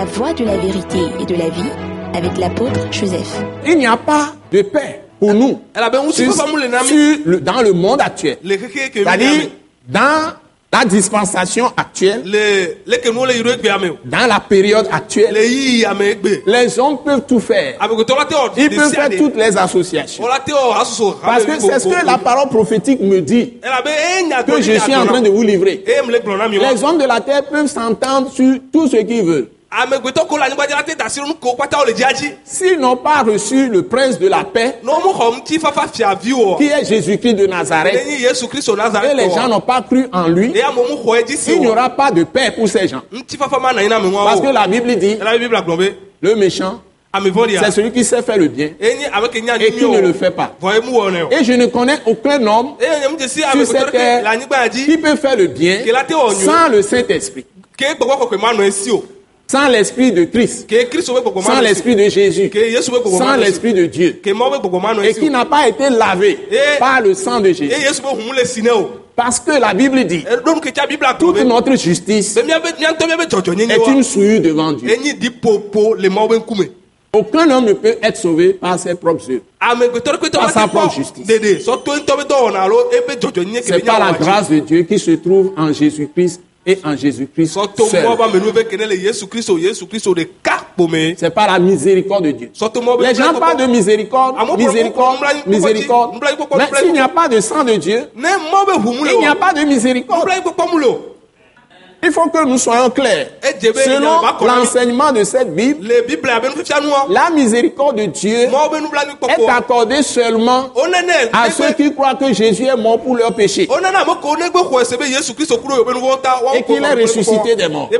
La voie de la vérité et de la vie avec l'apôtre Joseph. Il n'y a pas de paix pour nous sur- sur le- dans le monde actuel. C'est-à-dire, ame dans la dispensation actuelle, dans la période actuelle, les hommes peuvent tout faire. wɔ Ils peuvent faire toutes les associations. asusu Parce que c'est ce que la parole prophétique me dit, que je suis en train de vous livrer. Les hommes de la terre peuvent s'entendre sur tout ce qu'ils veulent. S'ils n'ont pas reçu le prince de la paix, qui est Jésus-Christ de Nazareth, et les gens n'ont pas cru en lui, il n'y aura pas de paix pour ces gens. Parce que la Bible dit, le méchant, c'est celui qui sait faire le bien et qui ne le fait pas. Et je ne connais aucun homme sur cette terre qui peut faire le bien sans le Saint-Esprit, sans l'Esprit de Christ, sans l'Esprit de Jésus, sans l'Esprit de Dieu, et qui n'a pas été lavé par le sang de Jésus. Parce que la Bible dit, toute notre justice est une souillure devant Dieu. Aucun homme ne peut être sauvé par ses propres tɔ Pas sa propre justice. C'est par la grâce de Dieu qui se trouve en Jésus-Christ et en Jésus-Christ seul. C'est par la miséricorde de Dieu. Les gens parlent de miséricorde, miséricorde, miséricorde. Mais s'il n'y a pas de sang de Dieu, il n'y a pas de miséricorde. Il faut que nous soyons clairs. Selon l'enseignement de cette Bible, nua la miséricorde de Dieu est accordée seulement à ceux qui croient que Jésus est mort pour leurs péchés. Et qu'il est ressuscité des morts.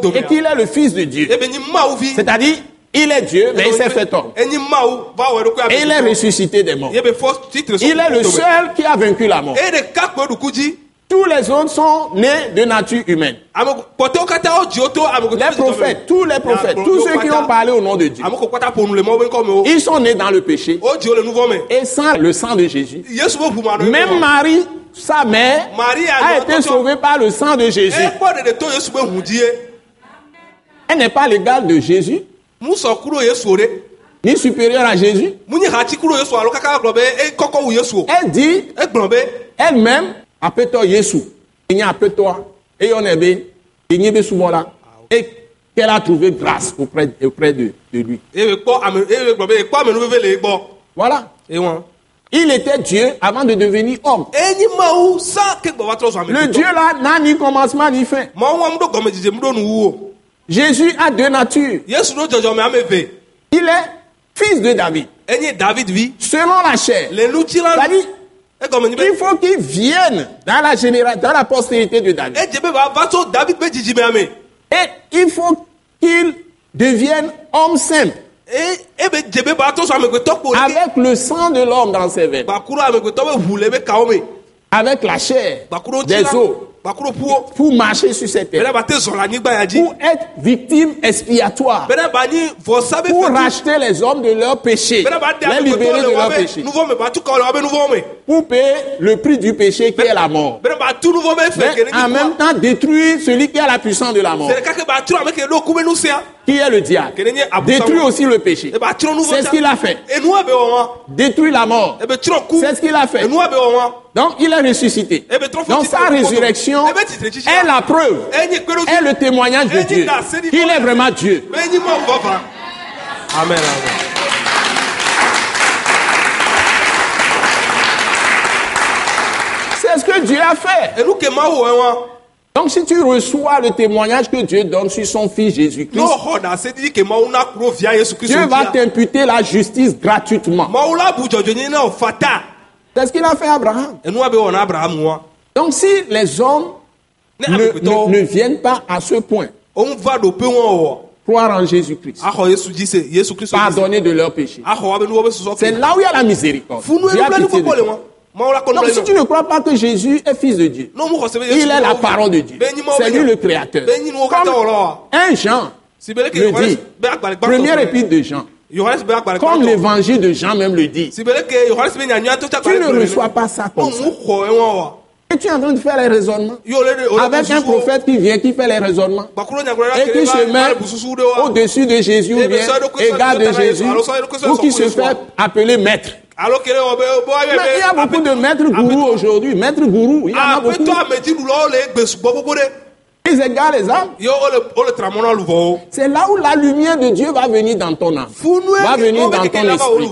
dome Et qu'il est le Fils de Dieu. vi C'est-à-dire, il est Dieu, mais il s'est fait homme. Et il est ressuscité des morts. le Il est le seul qui a vaincu la mort. Tous les autres sont nés de nature humaine. Les prophètes, tous les prophètes, tous ceux qui ont parlé au nom de Dieu, ils sont nés dans le péché. Et sans le sang de Jésus. Même Marie, sa mère, a été sauvée par le sang de Jésus. ye Elle n'est pas l'égale de Jésus, ni supérieure à Jésus. o Elle dit be elle-même, apetɔ Yesu, il y a apetɔa, et on est bien, il y a souvent là, et qu'elle a trouvé grâce auprès, auprès de, de lui. Voilà. Il était Dieu avant de devenir homme. Le Dieu là n'a ni commencement ni fin. Jésus a deux natures. Il est fils de David, enye david vi selon la chair. C'est-à-dire, il faut qu'il vienne dans la génération, dans la postérité de David. ame Et il faut qu'il devienne homme simple, e ɖeke avec le sang de l'homme dans ses veines, avec la chair des os, pour marcher sur cette terre, pour être victime expiatoire, pour racheter les hommes de leurs péchés, les libérer de le leurs péchés, pour payer le prix du péché qui est la mort. Mais en même temps détruire celui qui a la puissance de la mort, qui est le diable. Détruire aussi le péché. C'est ce qu'il a fait. Détruire la mort. C'est ce qu'il a fait. Donc il est ressuscité. Eh bien, trop Donc faut sa résurrection Eh est la preuve, ɖo est le témoignage de Eh, Dieu. qu'il est vraiment Dieu. amen amen. C'est ce que Dieu a fait. wɔ wɔn Donc si tu reçois le témoignage que Dieu donne sur son Fils Jésus-Christ, kristu Dieu va dia t'imputer la justice gratuitement. C'est ce qu'il a fait Abraham. Donc si les hommes ne viennent pas à ce point, croire en Jésus-Christ, dzi se pardonner de leurs péchés, be susɔ c'est là où il y a la miséricorde. Donc si tu ne crois pas que Jésus est fils de Dieu, il est la parole de Dieu, c'est lui le créateur. Comme un Jean le dit, première épître de Jean, comme l'évangile de Jean même le dit, tu ne reçois pas ça comme ça. Et tu es en train de faire les raisonnements. Avec un prophète qui vient, qui fait les raisonnements. Et qui se met au-dessus de Jésus ou Eh, bien ça, de Jésus ou qui se fait appeler maître. Mais il y a beaucoup de maîtres gourous aujourd'hui. Maîtres gourous, il y en a beaucoup. Égarent les âmes. C'est là où la lumière de Dieu va venir dans ton âme. Va venir dans ton esprit.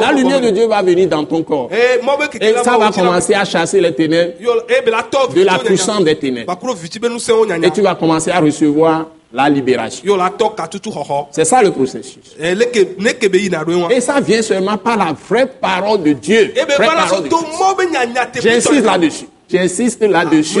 La lumière de Dieu va venir dans ton corps. Eh, Et ça va commencer à chasser les ténèbres eh, de la puissance des ténèbres. nusẽwo nyanya Et tu vas commencer à recevoir la libération. C'est ça le processus. Eh, Et ça vient seulement par la vraie parole de Dieu. Dieu. J'insiste là-dessus. J'insiste là-dessus.